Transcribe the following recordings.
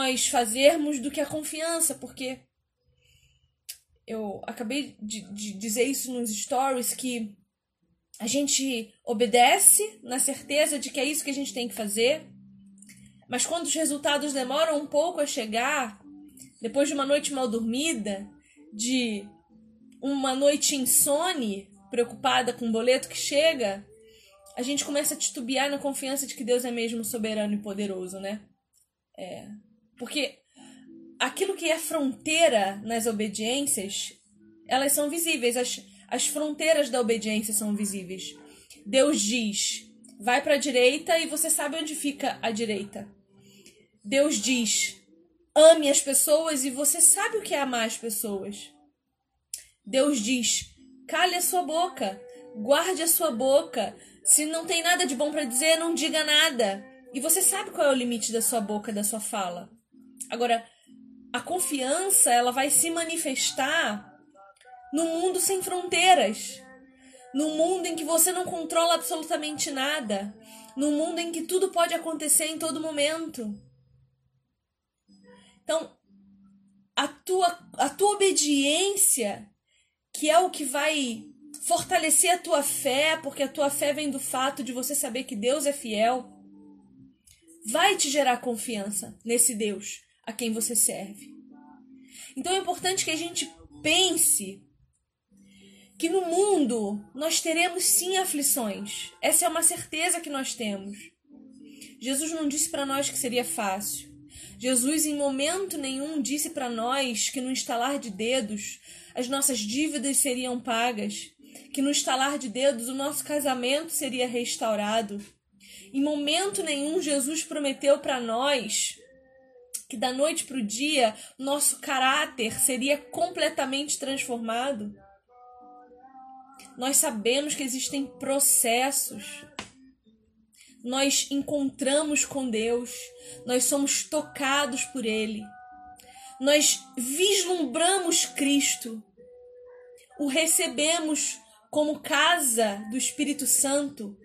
nós fazermos do que a confiança, porque eu acabei de, de dizer isso nos stories que a gente obedece na certeza de que é isso que a gente tem que fazer, mas quando os resultados demoram um pouco a chegar, depois de uma noite mal dormida, de uma noite insone, preocupada com o boleto que chega, a gente começa a titubear na confiança de que Deus é mesmo soberano e poderoso, né? É. Porque aquilo que é fronteira nas obediências, elas são visíveis. As, as fronteiras da obediência são visíveis. Deus diz: vai para a direita e você sabe onde fica a direita. Deus diz: ame as pessoas e você sabe o que é amar as pessoas. Deus diz: cale a sua boca, guarde a sua boca. Se não tem nada de bom para dizer, não diga nada. E você sabe qual é o limite da sua boca, da sua fala. Agora, a confiança, ela vai se manifestar no mundo sem fronteiras. No mundo em que você não controla absolutamente nada. No mundo em que tudo pode acontecer em todo momento. Então, a tua, a tua obediência, que é o que vai fortalecer a tua fé, porque a tua fé vem do fato de você saber que Deus é fiel, vai te gerar confiança nesse Deus a quem você serve. Então é importante que a gente pense que no mundo nós teremos sim aflições. Essa é uma certeza que nós temos. Jesus não disse para nós que seria fácil. Jesus em momento nenhum disse para nós que no estalar de dedos as nossas dívidas seriam pagas, que no estalar de dedos o nosso casamento seria restaurado. Em momento nenhum Jesus prometeu para nós que da noite para o dia nosso caráter seria completamente transformado. Nós sabemos que existem processos. Nós encontramos com Deus, nós somos tocados por Ele, nós vislumbramos Cristo, o recebemos como casa do Espírito Santo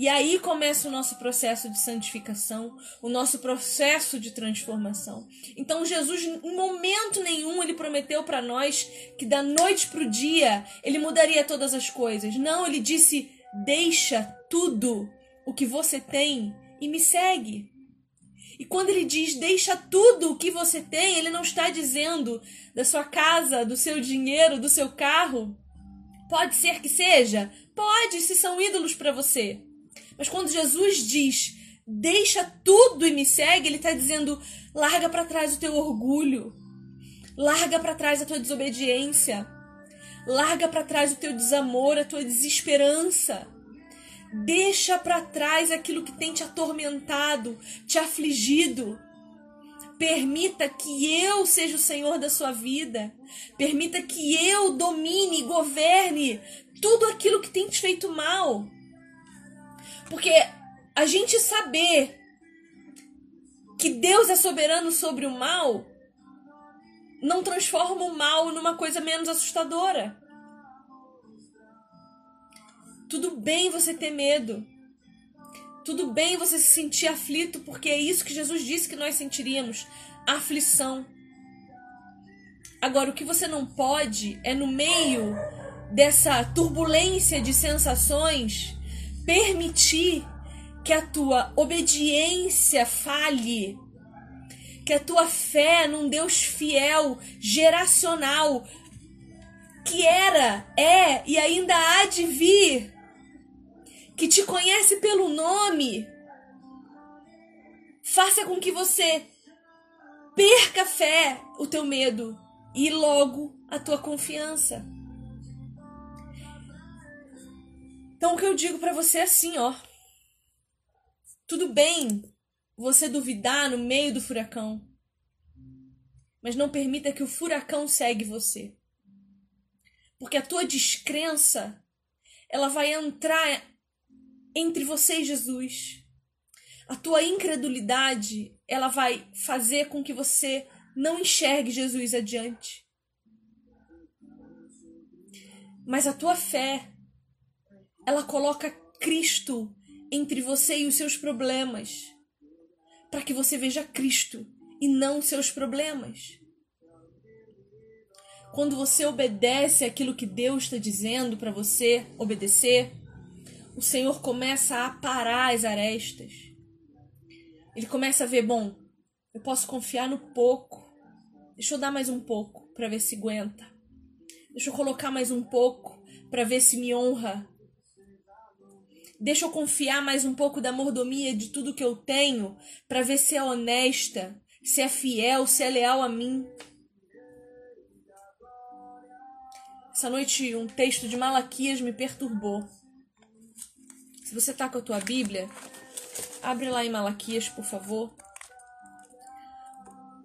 e aí começa o nosso processo de santificação, o nosso processo de transformação. Então Jesus, em momento nenhum, ele prometeu para nós que da noite para o dia ele mudaria todas as coisas. Não, ele disse: deixa tudo o que você tem e me segue. E quando ele diz deixa tudo o que você tem, ele não está dizendo da sua casa, do seu dinheiro, do seu carro. Pode ser que seja? Pode, se são ídolos para você. Mas quando Jesus diz, deixa tudo e me segue, ele está dizendo, larga para trás o teu orgulho, larga para trás a tua desobediência, larga para trás o teu desamor, a tua desesperança. Deixa para trás aquilo que tem te atormentado, te afligido. Permita que eu seja o Senhor da sua vida. Permita que eu domine e governe tudo aquilo que tem te feito mal. Porque a gente saber que Deus é soberano sobre o mal não transforma o mal numa coisa menos assustadora. Tudo bem você ter medo. Tudo bem você se sentir aflito, porque é isso que Jesus disse que nós sentiríamos: aflição. Agora, o que você não pode é, no meio dessa turbulência de sensações, permitir que a tua obediência falhe, que a tua fé num Deus fiel, geracional, que era, é e ainda há de vir, que te conhece pelo nome, faça com que você perca a fé, o teu medo e logo a tua confiança. Então o que eu digo para você é assim, ó. Tudo bem você duvidar no meio do furacão. Mas não permita que o furacão segue você. Porque a tua descrença, ela vai entrar entre você e Jesus. A tua incredulidade, ela vai fazer com que você não enxergue Jesus adiante. Mas a tua fé, ela coloca Cristo entre você e os seus problemas, para que você veja Cristo e não seus problemas. Quando você obedece aquilo que Deus está dizendo para você obedecer, o Senhor começa a parar as arestas. Ele começa a ver, bom, eu posso confiar no pouco. Deixa eu dar mais um pouco para ver se aguenta. Deixa eu colocar mais um pouco para ver se me honra. Deixa eu confiar mais um pouco da mordomia de tudo que eu tenho para ver se é honesta, se é fiel, se é leal a mim. Essa noite um texto de Malaquias me perturbou. Se você tá com a tua Bíblia, abre lá em Malaquias, por favor.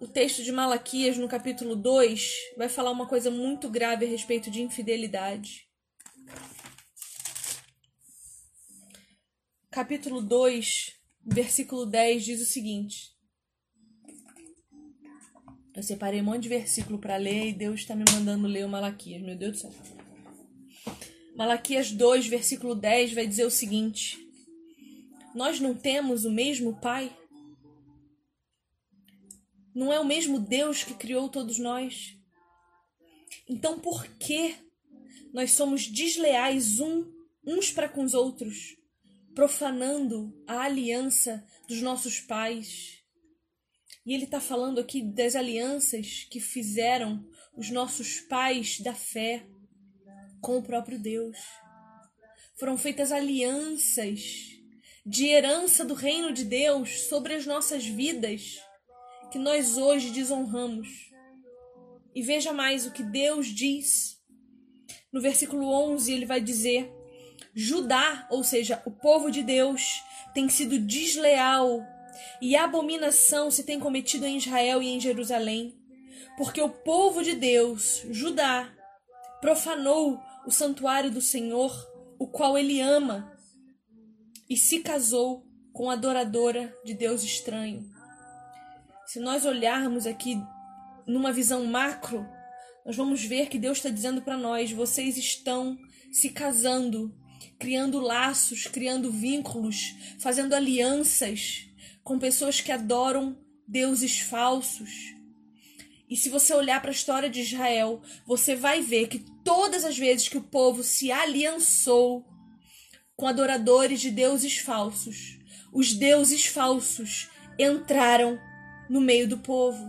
O texto de Malaquias, no capítulo 2, vai falar uma coisa muito grave a respeito de infidelidade. Capítulo 2, versículo 10 diz o seguinte: Eu separei um monte de versículo para ler e Deus está me mandando ler o Malaquias, meu Deus do céu. Malaquias 2, versículo 10 vai dizer o seguinte: Nós não temos o mesmo Pai? Não é o mesmo Deus que criou todos nós? Então por que nós somos desleais um, uns para com os outros, profanando a aliança dos nossos pais? E ele está falando aqui das alianças que fizeram os nossos pais da fé com o próprio Deus. Foram feitas alianças de herança do reino de Deus sobre as nossas vidas que nós hoje desonramos. E veja mais o que Deus diz. No versículo 11, ele vai dizer: Judá, ou seja, o povo de Deus, tem sido desleal e abominação se tem cometido em Israel e em Jerusalém, porque o povo de Deus, Judá, profanou o santuário do Senhor, o qual ele ama, e se casou com a adoradora de Deus estranho. Se nós olharmos aqui numa visão macro, nós vamos ver que Deus está dizendo para nós: vocês estão se casando, criando laços, criando vínculos, fazendo alianças com pessoas que adoram deuses falsos e se você olhar para a história de Israel, você vai ver que todas as vezes que o povo se aliançou com adoradores de deuses falsos, os deuses falsos entraram no meio do povo.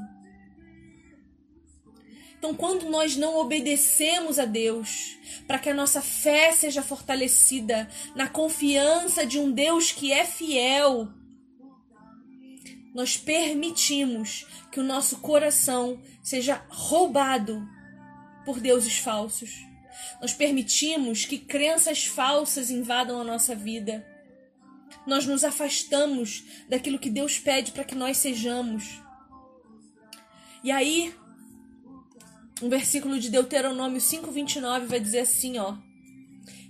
Então, quando nós não obedecemos a Deus, para que a nossa fé seja fortalecida na confiança de um Deus que é fiel, nós permitimos que o nosso coração seja roubado por deuses falsos. Nós permitimos que crenças falsas invadam a nossa vida. Nós nos afastamos daquilo que Deus pede para que nós sejamos. E aí, um versículo de Deuteronômio 5:29 vai dizer assim, ó: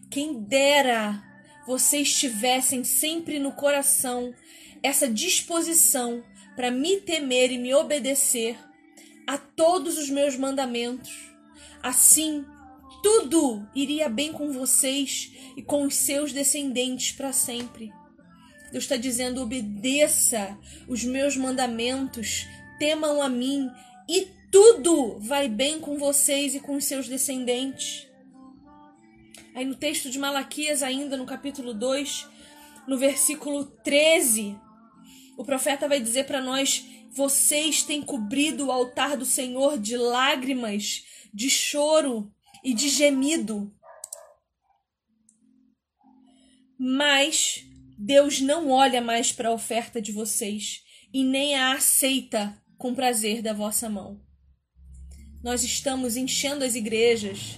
Quem dera vocês tivessem sempre no coração essa disposição para me temer e me obedecer a todos os meus mandamentos. Assim, tudo iria bem com vocês e com os seus descendentes para sempre. Deus está dizendo: obedeça os meus mandamentos, temam a mim e tudo vai bem com vocês e com seus descendentes. Aí no texto de Malaquias, ainda no capítulo 2, no versículo 13, o profeta vai dizer para nós: vocês têm cobrido o altar do Senhor de lágrimas, de choro e de gemido. Mas Deus não olha mais para a oferta de vocês e nem a aceita com prazer da vossa mão. Nós estamos enchendo as igrejas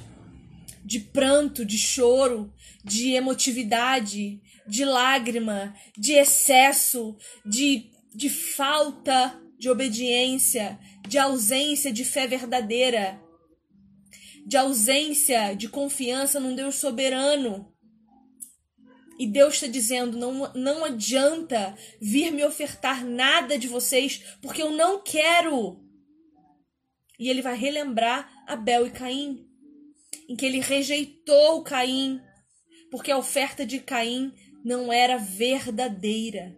de pranto, de choro, de emotividade, de lágrima, de excesso, de, de falta de obediência, de ausência de fé verdadeira, de ausência de confiança num Deus soberano. E Deus está dizendo: não, não adianta vir me ofertar nada de vocês, porque eu não quero. E ele vai relembrar Abel e Caim, em que ele rejeitou Caim, porque a oferta de Caim não era verdadeira,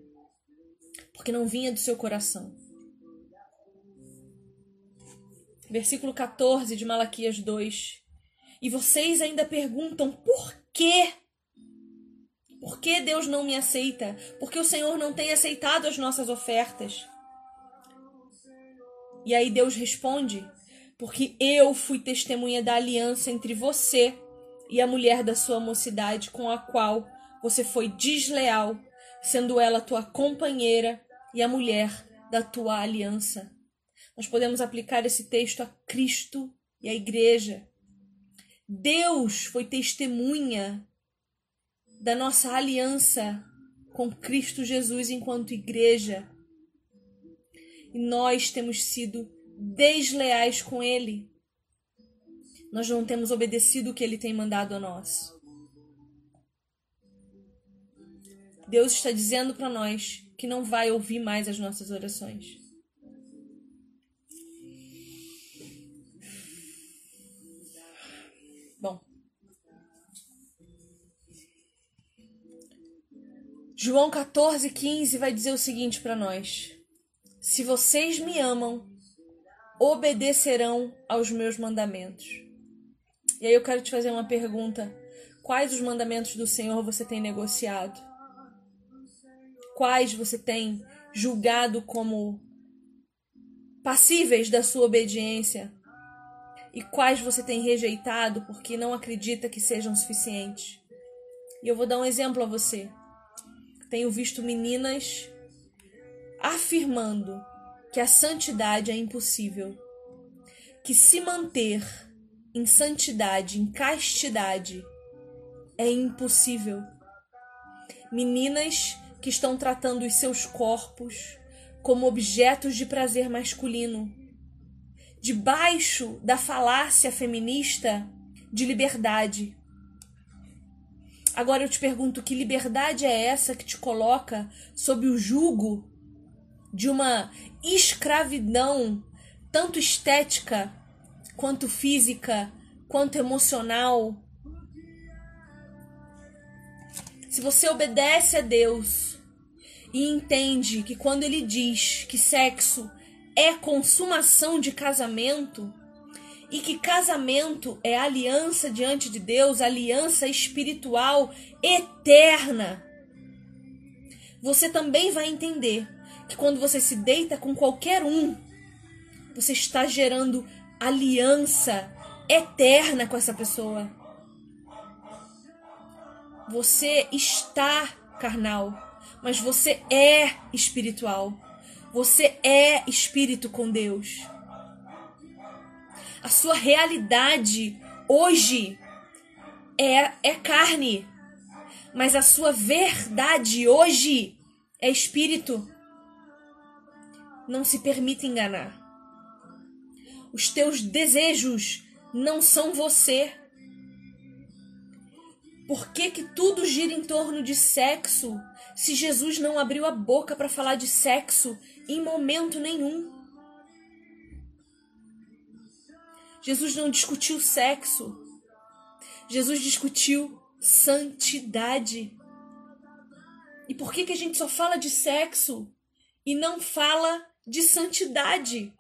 porque não vinha do seu coração. versículo 14 de Malaquias 2. E vocês ainda perguntam por quê? Por que Deus não me aceita? Por que o Senhor não tem aceitado as nossas ofertas? E aí Deus responde: Porque eu fui testemunha da aliança entre você e a mulher da sua mocidade, com a qual você foi desleal, sendo ela tua companheira e a mulher da tua aliança. Nós podemos aplicar esse texto a Cristo e à igreja. Deus foi testemunha da nossa aliança com Cristo Jesus enquanto igreja. E nós temos sido desleais com Ele. Nós não temos obedecido o que Ele tem mandado a nós. Deus está dizendo para nós que não vai ouvir mais as nossas orações. Bom, João 14, 15 vai dizer o seguinte para nós: Se vocês me amam, obedecerão aos meus mandamentos. E aí eu quero te fazer uma pergunta: quais os mandamentos do Senhor você tem negociado? Quais você tem julgado como passíveis da sua obediência? E quais você tem rejeitado porque não acredita que sejam suficientes? E eu vou dar um exemplo a você tenho visto meninas afirmando que a santidade é impossível, que se manter em santidade, em castidade, é impossível. Meninas que estão tratando os seus corpos como objetos de prazer masculino, debaixo da falácia feminista de liberdade. Agora eu te pergunto: que liberdade é essa que te coloca sob o jugo de uma escravidão, tanto estética, quanto física, quanto emocional? Se você obedece a Deus e entende que quando Ele diz que sexo é consumação de casamento, e que casamento é aliança diante de Deus, aliança espiritual eterna. Você também vai entender que quando você se deita com qualquer um, você está gerando aliança eterna com essa pessoa. Você está carnal, mas você é espiritual. Você é espírito com Deus. A sua realidade hoje é, é carne, mas a sua verdade hoje é espírito. Não se permita enganar. Os teus desejos não são você. Por que, que tudo gira em torno de sexo se Jesus não abriu a boca para falar de sexo em momento nenhum? Jesus não discutiu sexo. Jesus discutiu santidade. E por que, que a gente só fala de sexo e não fala de santidade?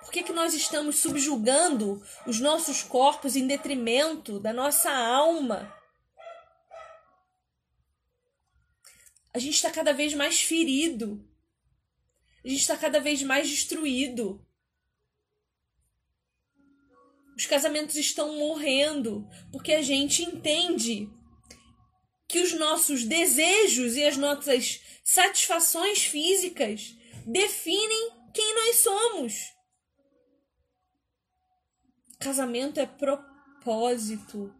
Por que, que nós estamos subjugando os nossos corpos em detrimento da nossa alma? A gente está cada vez mais ferido. A gente está cada vez mais destruído. Os casamentos estão morrendo porque a gente entende que os nossos desejos e as nossas satisfações físicas definem quem nós somos. Casamento é propósito,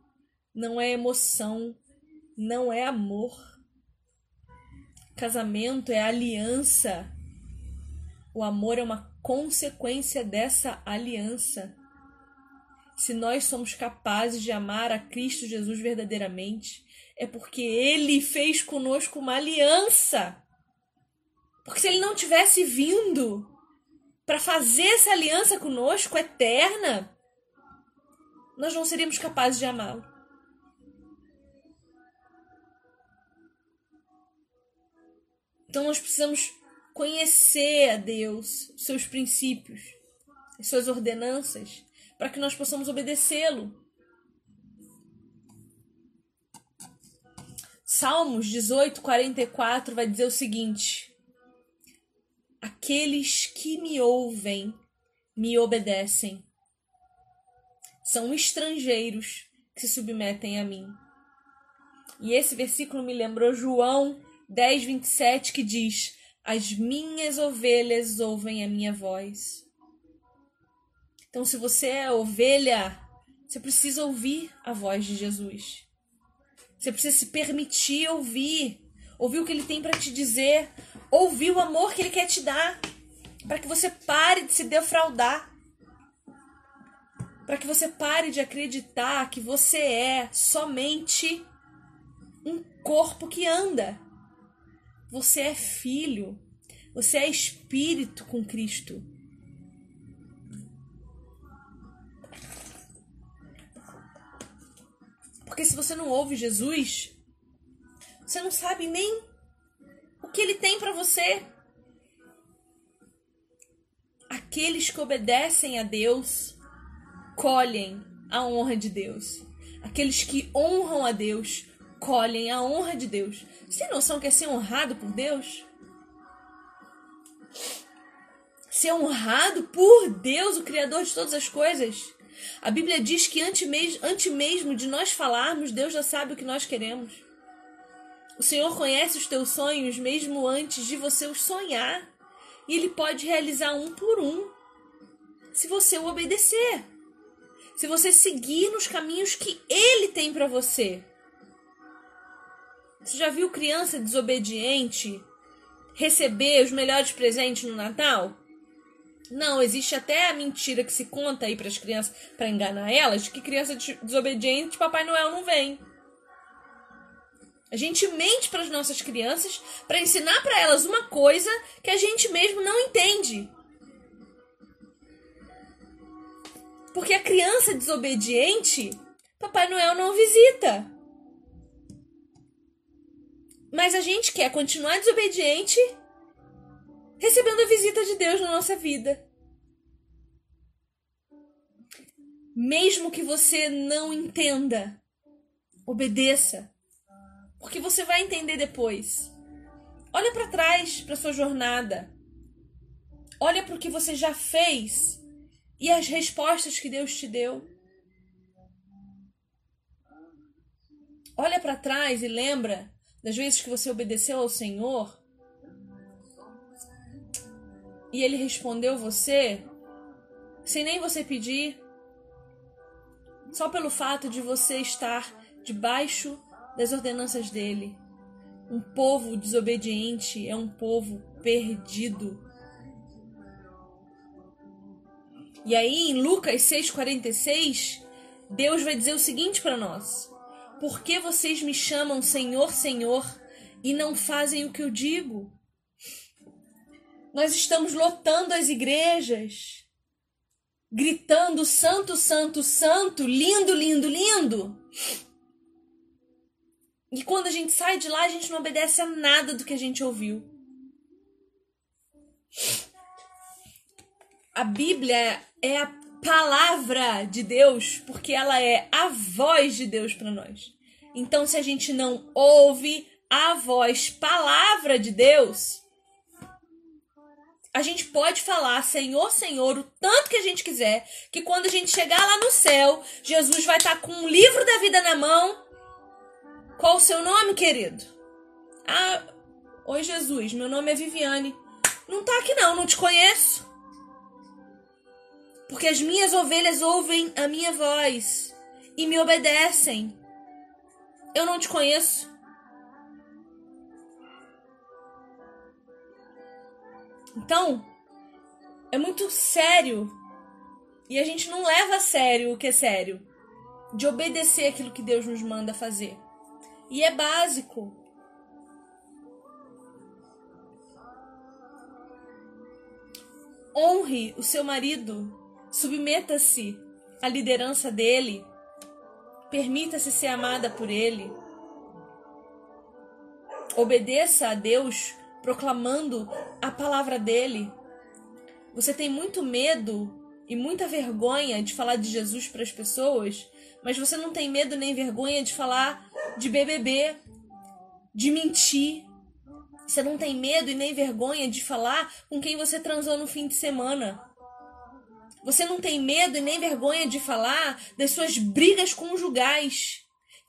não é emoção, não é amor. Casamento é aliança. O amor é uma consequência dessa aliança se nós somos capazes de amar a Cristo Jesus verdadeiramente, é porque ele fez conosco uma aliança. Porque se ele não tivesse vindo para fazer essa aliança conosco eterna, nós não seríamos capazes de amá-lo. Então nós precisamos conhecer a Deus, seus princípios, as suas ordenanças, para que nós possamos obedecê-lo. Salmos 18, 44 vai dizer o seguinte: Aqueles que me ouvem me obedecem. São estrangeiros que se submetem a mim. E esse versículo me lembrou João 10, 27, que diz: As minhas ovelhas ouvem a minha voz. Então, se você é ovelha, você precisa ouvir a voz de Jesus. Você precisa se permitir ouvir, ouvir o que ele tem para te dizer, ouvir o amor que ele quer te dar, para que você pare de se defraudar. Para que você pare de acreditar que você é somente um corpo que anda. Você é filho, você é espírito com Cristo. Porque se você não ouve Jesus, você não sabe nem o que ele tem para você. Aqueles que obedecem a Deus colhem a honra de Deus. Aqueles que honram a Deus colhem a honra de Deus. Você tem noção que é ser honrado por Deus? Ser honrado por Deus, o Criador de todas as coisas. A Bíblia diz que antes mesmo, mesmo de nós falarmos, Deus já sabe o que nós queremos. O Senhor conhece os teus sonhos mesmo antes de você os sonhar. E Ele pode realizar um por um, se você o obedecer. Se você seguir nos caminhos que Ele tem para você. Você já viu criança desobediente receber os melhores presentes no Natal? Não, existe até a mentira que se conta aí para as crianças para enganar elas, de que criança desobediente, Papai Noel não vem. A gente mente para as nossas crianças para ensinar para elas uma coisa que a gente mesmo não entende. Porque a criança desobediente, Papai Noel não visita. Mas a gente quer continuar desobediente recebendo a visita de Deus na nossa vida. Mesmo que você não entenda, obedeça, porque você vai entender depois. Olha para trás, para sua jornada. Olha para o que você já fez e as respostas que Deus te deu. Olha para trás e lembra das vezes que você obedeceu ao Senhor e ele respondeu você sem nem você pedir, só pelo fato de você estar debaixo das ordenanças dele. Um povo desobediente é um povo perdido. E aí, em Lucas 6,46, Deus vai dizer o seguinte para nós: Por que vocês me chamam Senhor, Senhor e não fazem o que eu digo? Nós estamos lotando as igrejas, gritando santo, santo, santo, lindo, lindo, lindo. E quando a gente sai de lá, a gente não obedece a nada do que a gente ouviu. A Bíblia é a palavra de Deus, porque ela é a voz de Deus para nós. Então, se a gente não ouve a voz, palavra de Deus, a gente pode falar Senhor, Senhor, o tanto que a gente quiser, que quando a gente chegar lá no céu, Jesus vai estar com um livro da vida na mão. Qual o seu nome, querido? Ah, oi Jesus, meu nome é Viviane. Não tá aqui não, não te conheço. Porque as minhas ovelhas ouvem a minha voz e me obedecem. Eu não te conheço. Então, é muito sério. E a gente não leva a sério o que é sério. De obedecer aquilo que Deus nos manda fazer. E é básico. Honre o seu marido. Submeta-se à liderança dele. Permita-se ser amada por ele. Obedeça a Deus proclamando a palavra dele. Você tem muito medo e muita vergonha de falar de Jesus para as pessoas, mas você não tem medo nem vergonha de falar de BBB, de mentir. Você não tem medo e nem vergonha de falar com quem você transou no fim de semana. Você não tem medo e nem vergonha de falar das suas brigas conjugais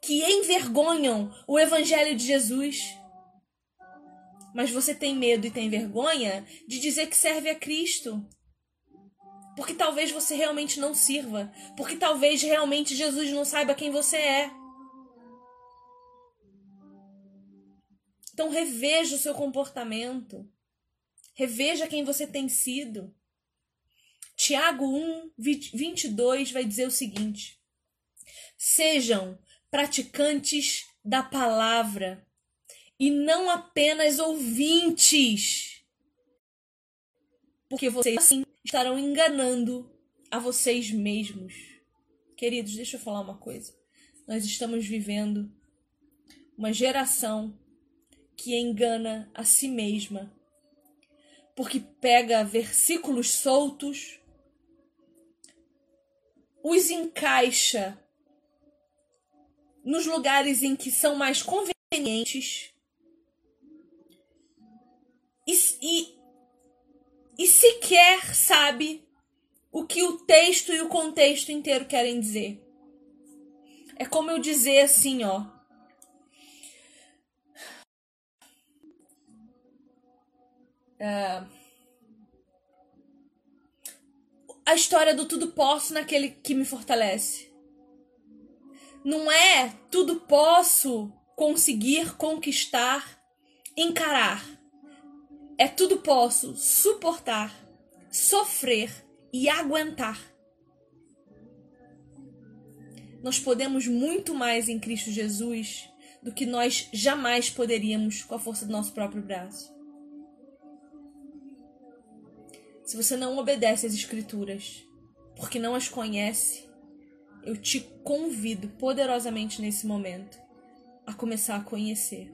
que envergonham o Evangelho de Jesus. Mas você tem medo e tem vergonha de dizer que serve a Cristo. Porque talvez você realmente não sirva. Porque talvez realmente Jesus não saiba quem você é. Então reveja o seu comportamento. Reveja quem você tem sido. Tiago 1, 22 vai dizer o seguinte: Sejam praticantes da palavra e não apenas ouvintes, porque vocês assim estarão enganando a vocês mesmos. Queridos, deixa eu falar uma coisa. Nós estamos vivendo uma geração que engana a si mesma, porque pega versículos soltos os encaixa nos lugares em que são mais convenientes e, e, e sequer sabe o que o texto e o contexto inteiro querem dizer. É como eu dizer assim, ó. Uh, a história do tudo posso naquele que me fortalece. Não é tudo posso conseguir conquistar, encarar. É tudo posso suportar, sofrer e aguentar. Nós podemos muito mais em Cristo Jesus do que nós jamais poderíamos com a força do nosso próprio braço. Se você não obedece às Escrituras porque não as conhece, eu te convido poderosamente nesse momento a começar a conhecer.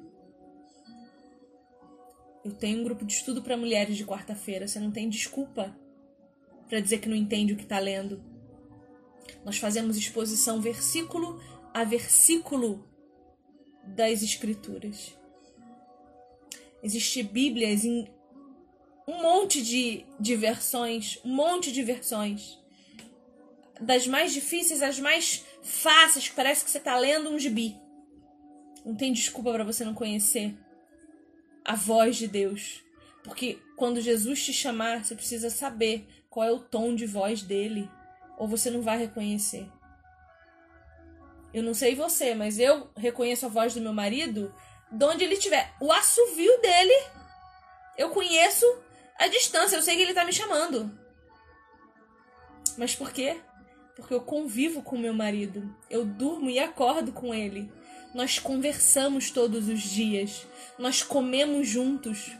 Eu tenho um grupo de estudo para mulheres de quarta-feira. Você não tem desculpa para dizer que não entende o que está lendo. Nós fazemos exposição versículo a versículo das Escrituras. Existem Bíblias em um monte de, de versões, um monte de versões. Das mais difíceis às mais fáceis, que parece que você está lendo um gibi. Não tem desculpa para você não conhecer a voz de Deus. Porque quando Jesus te chamar, você precisa saber qual é o tom de voz dele, ou você não vai reconhecer. Eu não sei você, mas eu reconheço a voz do meu marido de onde ele estiver. O assovio dele, eu conheço a distância, eu sei que ele tá me chamando. Mas por quê? Porque eu convivo com meu marido. Eu durmo e acordo com ele. Nós conversamos todos os dias. Nós comemos juntos.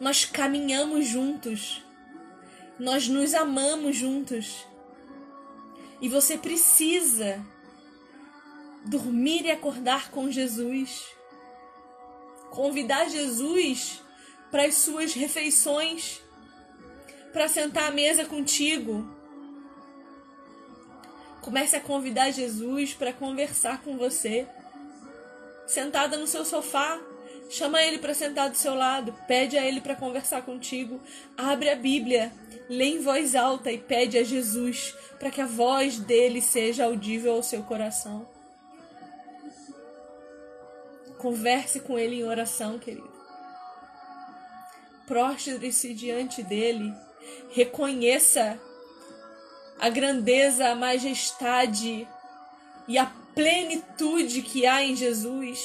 Nós caminhamos juntos. Nós nos amamos juntos. E você precisa dormir e acordar com Jesus. Convidar Jesus para as suas refeições, para sentar à mesa contigo. Comece a convidar Jesus para conversar com você. Sentada no seu sofá, chama ele para sentar do seu lado, pede a ele para conversar contigo. Abre a Bíblia, lê em voz alta e pede a Jesus para que a voz dele seja audível ao seu coração. Converse com ele em oração, querido prostre-se diante dele, reconheça a grandeza, a majestade e a plenitude que há em Jesus.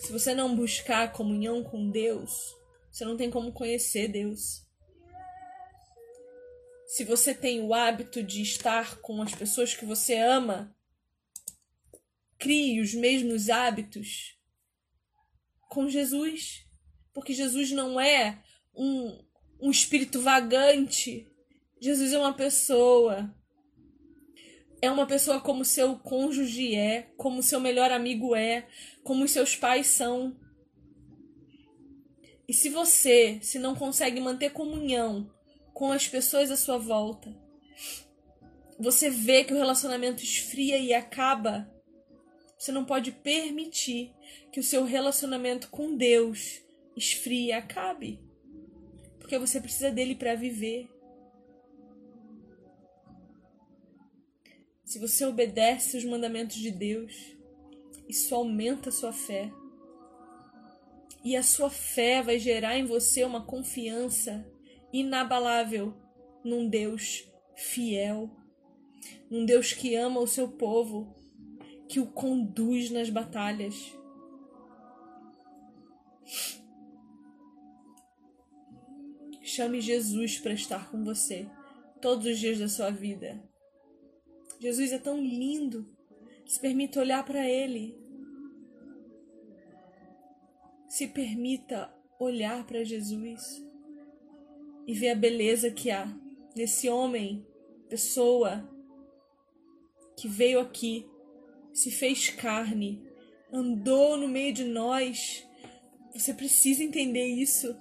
Se você não buscar comunhão com Deus, você não tem como conhecer Deus. Se você tem o hábito de estar com as pessoas que você ama, crie os mesmos hábitos com Jesus. Porque Jesus não é um, um espírito vagante. Jesus é uma pessoa. é uma pessoa como seu cônjuge é, como seu melhor amigo é, como os seus pais são. E se você, se não consegue manter comunhão com as pessoas à sua volta, você vê que o relacionamento esfria e acaba, você não pode permitir que o seu relacionamento com Deus esfrie e acabe. Porque você precisa dele para viver. Se você obedece os mandamentos de Deus, isso aumenta a sua fé. E a sua fé vai gerar em você uma confiança inabalável num Deus fiel, num Deus que ama o seu povo, que o conduz nas batalhas. Chame Jesus para estar com você todos os dias da sua vida. Jesus é tão lindo. Se permita olhar para Ele. Se permita olhar para Jesus e ver a beleza que há nesse homem, pessoa que veio aqui, se fez carne, andou no meio de nós. Você precisa entender isso.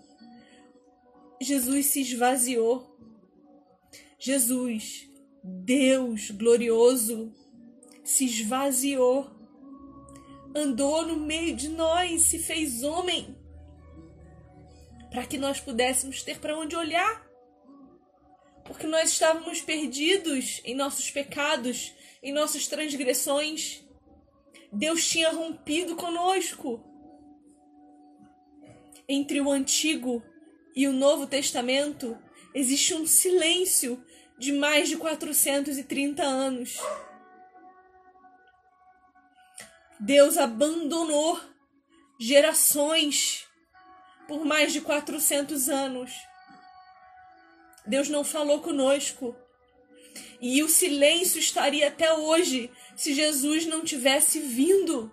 Jesus se esvaziou. Jesus Deus glorioso se esvaziou, andou no meio de nós, se fez homem, para que nós pudéssemos ter para onde olhar. Porque nós estávamos perdidos em nossos pecados, em nossas transgressões. Deus tinha rompido conosco. Entre o Antigo e o Novo Testamento existe um silêncio de mais de 430 anos. Deus abandonou gerações por mais de 400 anos. Deus não falou conosco. E o silêncio estaria até hoje se Jesus não tivesse vindo.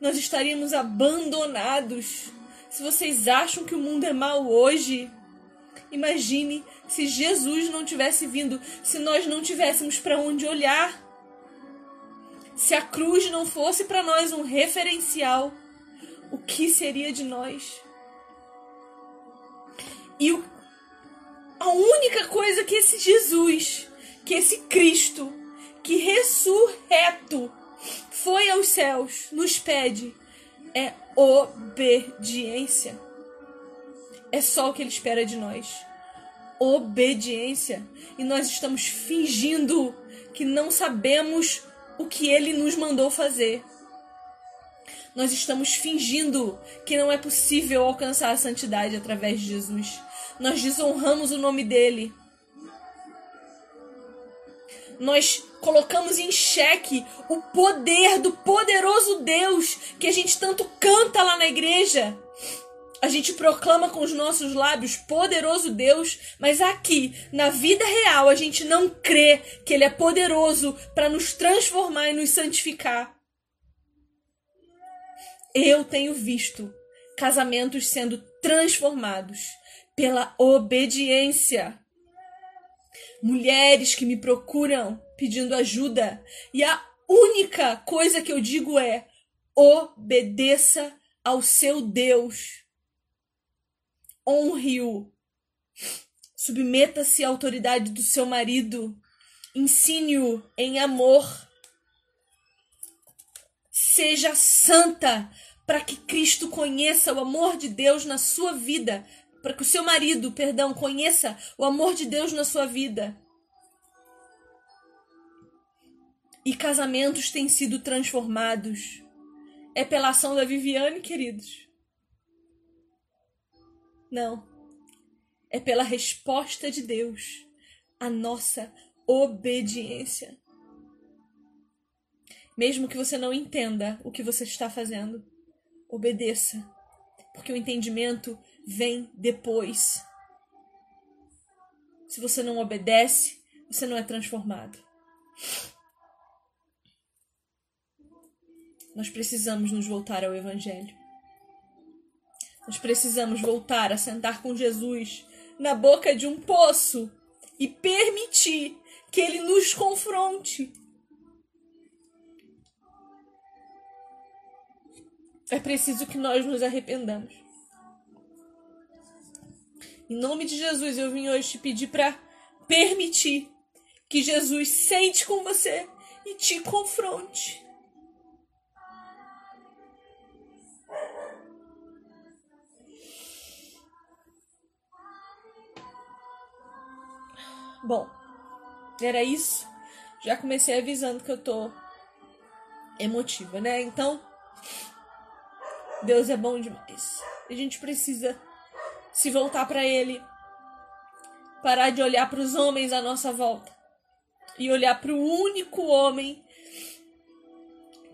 Nós estaríamos abandonados. Se vocês acham que o mundo é mau hoje, imagine se Jesus não tivesse vindo, se nós não tivéssemos para onde olhar, se a cruz não fosse para nós um referencial, o que seria de nós? E o, a única coisa que esse Jesus, que esse Cristo, que ressurreto foi aos céus, nos pede é obediência. É só o que ele espera de nós obediência. E nós estamos fingindo que não sabemos o que ele nos mandou fazer. Nós estamos fingindo que não é possível alcançar a santidade através de Jesus. Nós desonramos o nome dele. Nós colocamos em xeque o poder do poderoso Deus que a gente tanto canta lá na igreja. A gente proclama com os nossos lábios poderoso Deus, mas aqui, na vida real, a gente não crê que Ele é poderoso para nos transformar e nos santificar. Eu tenho visto casamentos sendo transformados pela obediência. Mulheres que me procuram pedindo ajuda, e a única coisa que eu digo é: obedeça ao seu Deus honre-o. Submeta-se à autoridade do seu marido. Ensine-o em amor. Seja santa para que Cristo conheça o amor de Deus na sua vida, para que o seu marido, perdão, conheça o amor de Deus na sua vida. E casamentos têm sido transformados. É pela ação da Viviane, queridos. Não. É pela resposta de Deus à nossa obediência. Mesmo que você não entenda o que você está fazendo, obedeça, porque o entendimento vem depois. Se você não obedece, você não é transformado. Nós precisamos nos voltar ao Evangelho. Nós precisamos voltar a sentar com Jesus na boca de um poço e permitir que ele nos confronte. É preciso que nós nos arrependamos. Em nome de Jesus, eu vim hoje te pedir para permitir que Jesus sente com você e te confronte. Bom, era isso. Já comecei avisando que eu tô emotiva, né? Então, Deus é bom demais. A gente precisa se voltar para Ele, parar de olhar para os homens à nossa volta e olhar para o único homem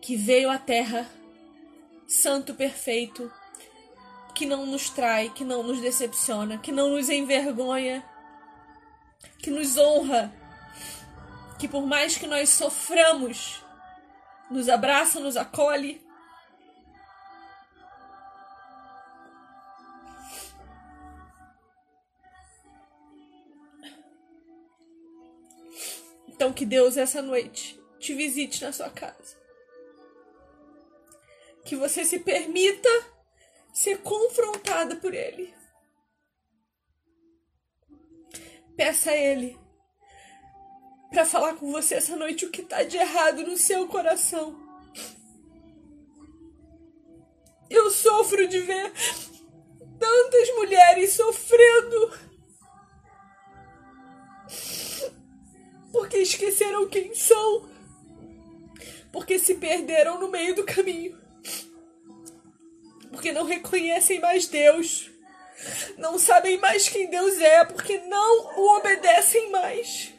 que veio à Terra, santo perfeito, que não nos trai, que não nos decepciona, que não nos envergonha, que nos honra, que por mais que nós soframos, nos abraça, nos acolhe Então que Deus essa noite te visite na sua casa. Que você se permita ser confrontada por Ele. Peça a Ele para falar com você essa noite o que está de errado no seu coração. Eu sofro de ver tantas mulheres sofrendo porque esqueceram quem são, porque se perderam no meio do caminho, porque não reconhecem mais Deus, não sabem mais quem Deus é, porque não o obedecem mais.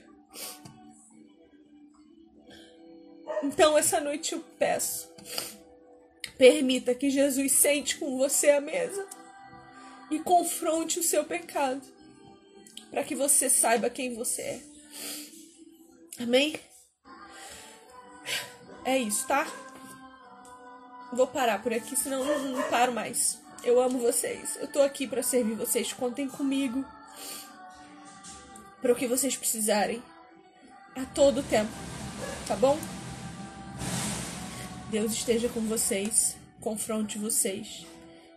Então, essa noite eu peço, permita que Jesus sente com você à mesa e confronte o seu pecado, para que você saiba quem você é. Amém? É isso, tá? Vou parar por aqui, senão não, não paro mais. Eu amo vocês. Eu tô aqui para servir vocês. Contem comigo. Para o que vocês precisarem. A todo tempo. Tá bom? Deus esteja com vocês. Confronte vocês.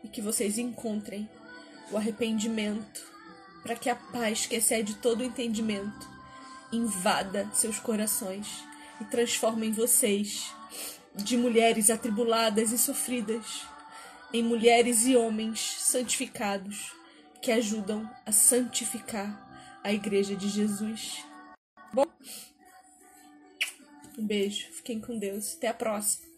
E que vocês encontrem o arrependimento. Para que a paz que excede todo o entendimento invada seus corações e transforme vocês de mulheres atribuladas e sofridas em mulheres e homens santificados que ajudam a santificar a Igreja de Jesus. Bom, um beijo, fiquem com Deus, até a próxima.